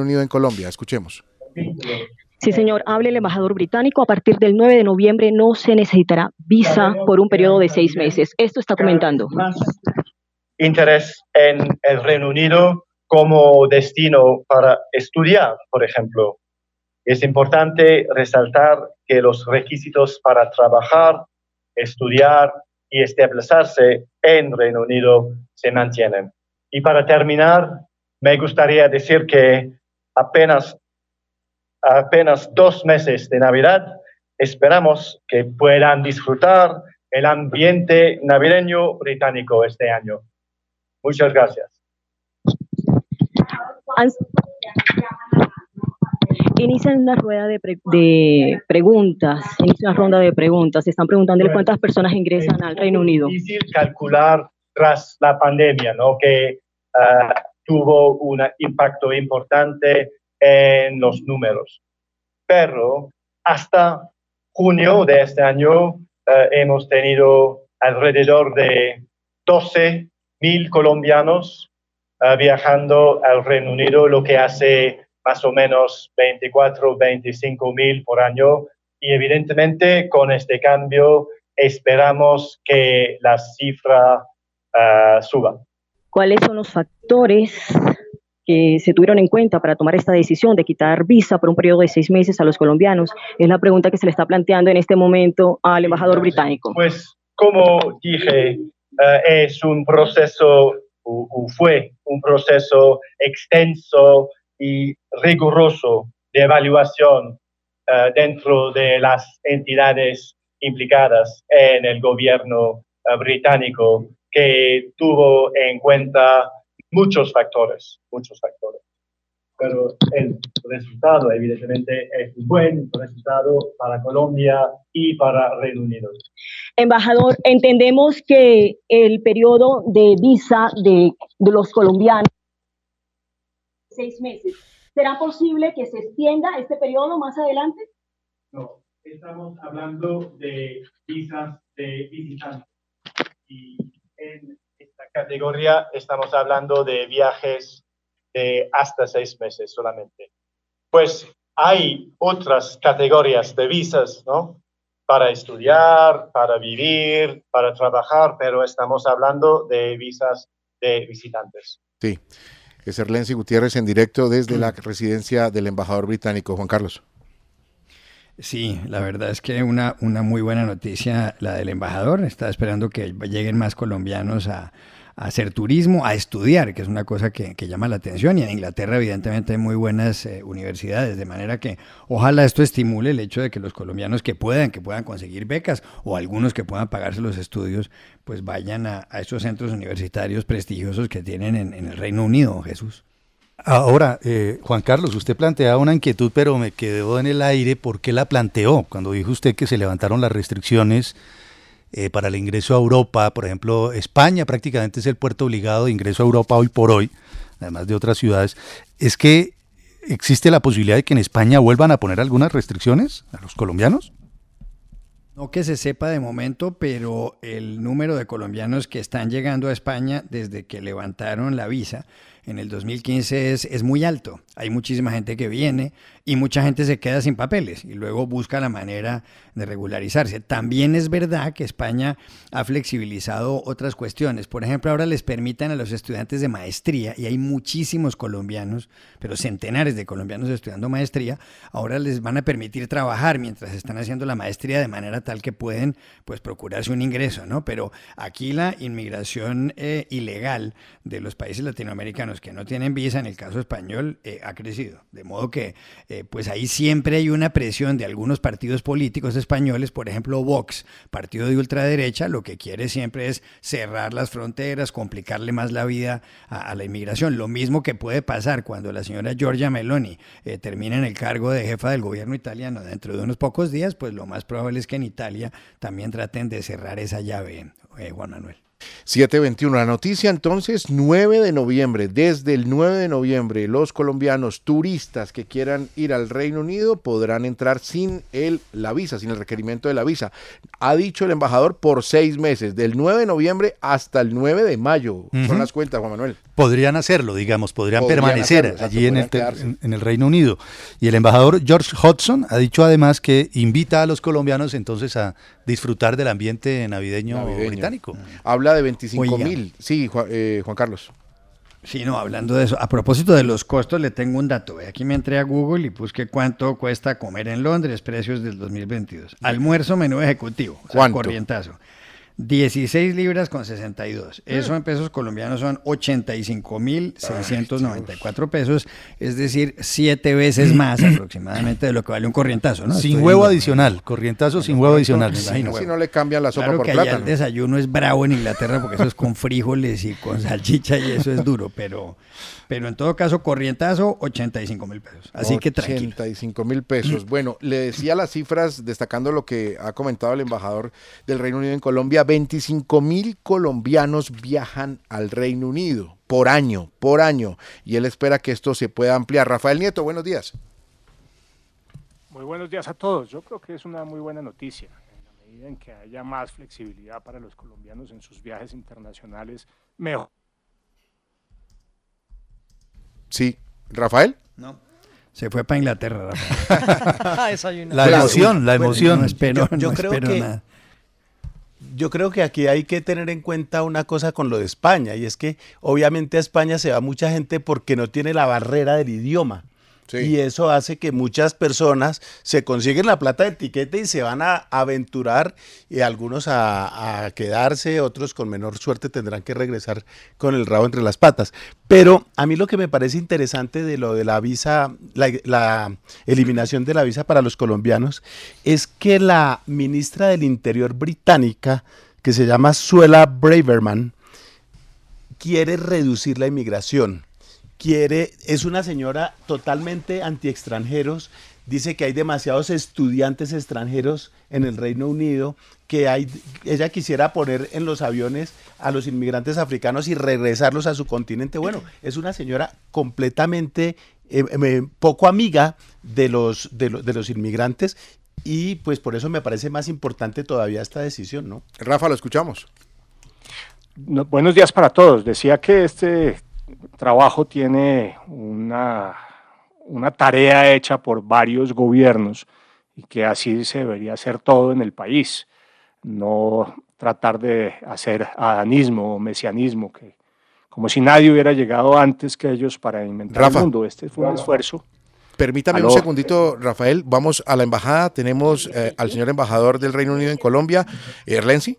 Unido en Colombia. Escuchemos. Sí, señor. Hable el embajador británico. A partir del 9 de noviembre no se necesitará visa por un periodo de seis meses. Esto está comentando. Interés en el Reino Unido como destino para estudiar, por ejemplo. Es importante resaltar que los requisitos para trabajar, estudiar y establecerse en Reino Unido se mantienen. Y para terminar, me gustaría decir que apenas apenas dos meses de Navidad, esperamos que puedan disfrutar el ambiente navideño británico este año. Muchas gracias. Inician una rueda de, de preguntas, inicia una ronda de preguntas. Se están preguntando cuántas personas ingresan al Reino Unido. Es difícil calcular tras la pandemia, ¿no? que uh, tuvo un impacto importante en los números. Pero hasta junio de este año eh, hemos tenido alrededor de 12 mil colombianos eh, viajando al Reino Unido, lo que hace más o menos 24, 25 mil por año. Y evidentemente con este cambio esperamos que la cifra uh, suba. ¿Cuáles son los factores que se tuvieron en cuenta para tomar esta decisión de quitar visa por un periodo de seis meses a los colombianos? Es la pregunta que se le está planteando en este momento al embajador británico. Pues, como dije, uh, es un proceso, o, fue un proceso extenso y riguroso de evaluación uh, dentro de las entidades implicadas en el gobierno uh, británico que tuvo en cuenta muchos factores, muchos factores. Pero el resultado, evidentemente, es un buen resultado para Colombia y para Reino Unido. Embajador, entendemos que el periodo de visa de, de los colombianos seis meses. ¿Será posible que se extienda este periodo más adelante? No, estamos hablando de visas de visitantes. Y en categoría estamos hablando de viajes de hasta seis meses solamente. Pues hay otras categorías de visas, ¿no? Para estudiar, para vivir, para trabajar, pero estamos hablando de visas de visitantes. Sí, es Erlensi Gutiérrez en directo desde la residencia del embajador británico, Juan Carlos. Sí, la verdad es que una, una muy buena noticia la del embajador. Está esperando que lleguen más colombianos a, hacer turismo, a estudiar, que es una cosa que, llama la atención. Y en Inglaterra, evidentemente, hay muy buenas eh, universidades, de manera que ojalá esto estimule el hecho de que los colombianos que puedan, que puedan conseguir becas o algunos que puedan pagarse los estudios, pues vayan a, estos centros universitarios prestigiosos que tienen en, en el Reino Unido, Jesús. Ahora, eh, Juan Carlos, usted planteaba una inquietud, pero me quedó en el aire. ¿Por qué la planteó? Cuando dijo usted que se levantaron las restricciones eh, para el ingreso a Europa, por ejemplo, España prácticamente es el puerto obligado de ingreso a Europa hoy por hoy, además de otras ciudades. ¿Es que existe la posibilidad de que en España vuelvan a poner algunas restricciones a los colombianos? No que se sepa de momento, pero el número de colombianos que están llegando a España desde que levantaron la visa en el 2015 es, es muy alto. Hay muchísima gente que viene y mucha gente se queda sin papeles y luego busca la manera de regularizarse. También es verdad que España ha flexibilizado otras cuestiones. Por ejemplo, ahora les permiten a los estudiantes de maestría, y hay muchísimos colombianos, pero centenares de colombianos estudiando maestría, ahora les van a permitir trabajar mientras están haciendo la maestría de manera tal que pueden pues procurarse un ingreso, ¿no? Pero aquí la inmigración eh, ilegal de los países latinoamericanos que no tienen visa, en el caso español, eh, ha crecido. De modo que eh, pues ahí siempre hay una presión de algunos partidos políticos españoles, por ejemplo Vox, partido de ultraderecha, lo que quiere siempre es cerrar las fronteras, complicarle más la vida a, la inmigración. Lo mismo que puede pasar cuando la señora Giorgia Meloni eh, termine en el cargo de jefa del gobierno italiano dentro de unos pocos días, pues lo más probable es que en Italia también traten de cerrar esa llave, Juan Manuel. 721. La noticia entonces, 9 de noviembre. Desde el 9 de noviembre, los colombianos turistas que quieran ir al Reino Unido podrán entrar sin el, la visa, sin el requerimiento de la visa. Ha dicho el embajador por seis meses, del 9 de noviembre hasta el 9 de mayo. Son las cuentas, Juan Manuel. Podrían hacerlo, digamos, podrían, permanecer allí en el, en el Reino Unido. Y el embajador George Hodgson ha dicho además que invita a los colombianos entonces a disfrutar del ambiente navideño, británico. Habla de 25 mil. Sí, eh, Juan, Carlos. Sí, no, hablando de eso, a propósito de los costos, le tengo un dato. Aquí me entré a Google y busqué cuánto cuesta comer en Londres, precios del 2022. Almuerzo, menú ejecutivo, o corrientazo. 16 libras con 62. Eso en pesos colombianos son 85 mil 694 pesos, es decir, siete veces más aproximadamente de lo que vale un corrientazo. ¿no? Sin huevo adicional, corrientazo sin huevo adicional. Si no le cambian la sopa claro por que plátano. el desayuno es bravo en Inglaterra porque eso es con frijoles y con salchicha y eso es duro, pero pero en todo caso, corrientazo, 85 mil pesos. Así que tranquilo. 85 mil pesos. Bueno, le decía las cifras, destacando lo que ha comentado el embajador del Reino Unido en Colombia, 25 mil colombianos viajan al Reino Unido por año, por año. Y él espera que esto se pueda ampliar. Rafael Nieto, buenos días. Muy buenos días a todos. Yo creo que es una muy buena noticia. En la medida en que haya más flexibilidad para los colombianos en sus viajes internacionales, mejor Sí. ¿Rafael? No. Se fue para Inglaterra, Rafael. la emoción, la emoción. No, espero, yo, creo que, nada. Yo creo que aquí hay que tener en cuenta una cosa con lo de España, y es que obviamente a España se va mucha gente porque no tiene la barrera del idioma. Y eso hace que muchas personas se consiguen la plata de etiqueta y se van a aventurar y algunos a, quedarse, otros con menor suerte tendrán que regresar con el rabo entre las patas. Pero a mí lo que me parece interesante de lo de la visa, la, la eliminación de la visa para los colombianos, es que la ministra del Interior británica, que se llama Suela Braverman, quiere reducir la inmigración quiere, es una señora totalmente anti-extranjeros, dice que hay demasiados estudiantes extranjeros en el Reino Unido, que hay, ella quisiera poner en los aviones a los inmigrantes africanos y regresarlos a su continente. Bueno, es una señora completamente eh, eh, poco amiga de los, de, los inmigrantes y pues por eso me parece más importante todavía esta decisión, ¿no? Rafa, lo escuchamos. buenos días para todos. Decía que este trabajo tiene una, una tarea hecha por varios gobiernos y que así se debería hacer todo en el país, no tratar de hacer adanismo o mesianismo, que, como si nadie hubiera llegado antes que ellos para inventar el mundo. Este fue un esfuerzo Permítame un segundito, Rafael. Vamos a la embajada. Tenemos eh, al señor embajador del Reino Unido en Colombia, Erlensi.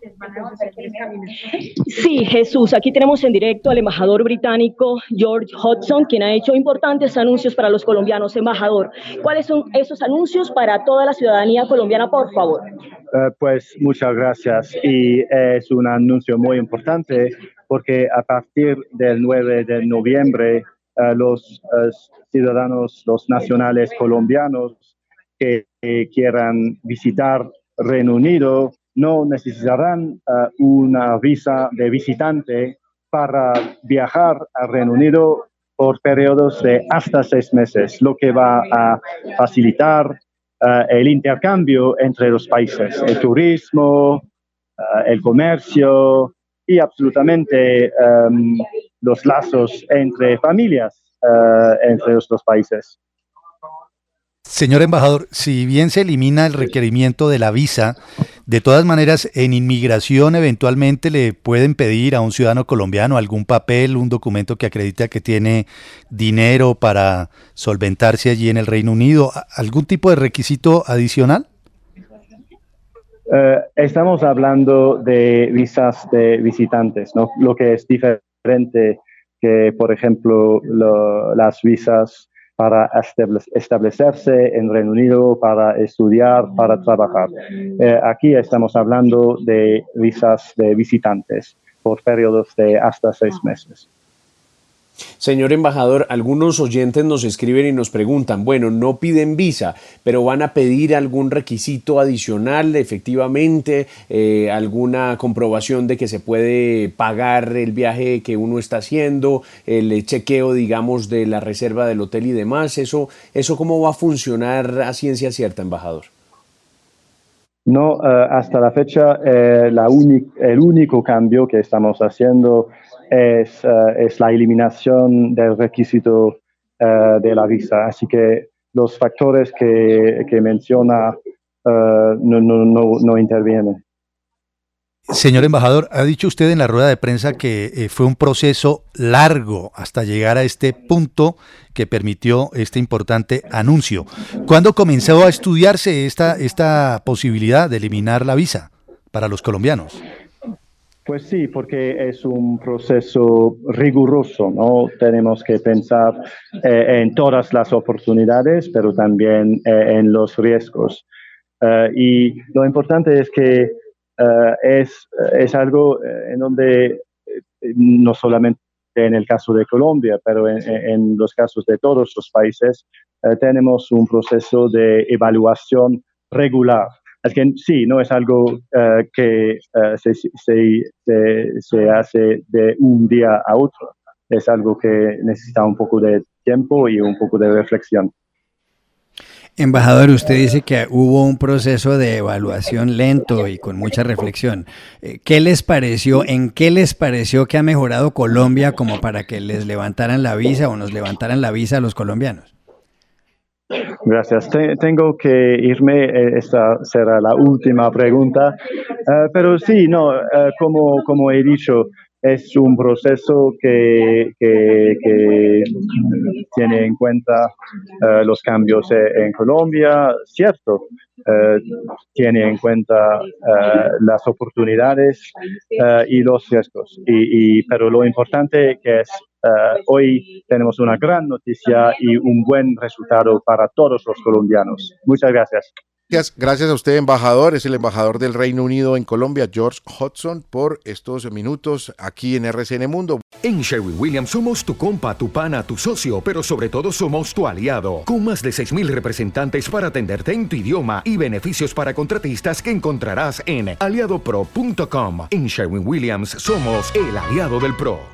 Sí, Jesús. Aquí tenemos en directo al embajador británico George Hodgson, quien ha hecho importantes anuncios para los colombianos. Embajador, ¿cuáles son esos anuncios para toda la ciudadanía colombiana, por favor? Eh, pues muchas gracias. Y es un anuncio muy importante porque a partir del 9 de noviembre los ciudadanos, los nacionales colombianos que, quieran visitar Reino Unido no necesitarán una visa de visitante para viajar al Reino Unido por periodos de hasta seis meses, lo que va a facilitar el intercambio entre los países, el turismo, el comercio y absolutamente em, los lazos entre familias entre los dos países. Señor embajador, si bien se elimina el requerimiento de la visa, de todas maneras, en inmigración eventualmente le pueden pedir a un ciudadano colombiano algún papel, un documento que acredita que tiene dinero para solventarse allí en el Reino Unido, algún tipo de requisito adicional. Eh, estamos hablando de visas de visitantes, ¿no? lo que es diferente que, por ejemplo, las visas para establecerse en Reino Unido, para estudiar, para trabajar. Eh, aquí estamos hablando de visas de visitantes por periodos de hasta seis meses. Señor embajador, algunos oyentes nos escriben y nos preguntan, bueno, no piden visa, pero van a pedir algún requisito adicional, efectivamente, eh, alguna comprobación de que se puede pagar el viaje que uno está haciendo, el chequeo, digamos, de la reserva del hotel y demás. ¿Eso, eso cómo va a funcionar a ciencia cierta, embajador? No, eh, hasta la fecha eh, el único cambio que estamos haciendo es, eh, es la eliminación del requisito eh, de la visa. Así que los factores que, que menciona eh, no, no, no, no, intervienen. Señor embajador, ha dicho usted en la rueda de prensa que fue un proceso largo hasta llegar a este punto que permitió este importante anuncio. ¿Cuándo comenzó a estudiarse esta, esta posibilidad de eliminar la visa para los colombianos? Pues sí, porque es un proceso riguroso, ¿no? Tenemos que pensar eh, en todas las oportunidades, pero también eh, en los riesgos. Eh, y lo importante es que es, es algo en donde no solamente en el caso de Colombia, pero en, en los casos de todos los países, tenemos un proceso de evaluación regular es que sí, no es algo eh, que eh, se, se, se, hace de un día a otro. Es algo que necesita un poco de tiempo y un poco de reflexión. Embajador, usted dice que hubo un proceso de evaluación lento y con mucha reflexión. Eh, ¿Qué les pareció, en qué les pareció que ha mejorado Colombia como para que les levantaran la visa o nos levantaran la visa a los colombianos? Gracias. tengo que irme. Eh, esta será la última pregunta. Eh, pero sí, no, eh, como, como he dicho, es un proceso que, que, tiene en cuenta los cambios en Colombia, cierto, tiene en cuenta las oportunidades y los riesgos. Y, pero lo importante que es eh, hoy tenemos una gran noticia y un buen resultado para todos los colombianos. Muchas gracias. Gracias, a usted, embajador. Es el embajador del Reino Unido en Colombia, George Hudson, por estos minutos aquí en RCN Mundo. En Sherwin Williams somos tu compa, tu pana, tu socio, pero sobre todo somos tu aliado, con más de 6.000 representantes para atenderte en tu idioma y beneficios para contratistas que encontrarás en aliadopro.com. En Sherwin Williams somos el aliado del PRO.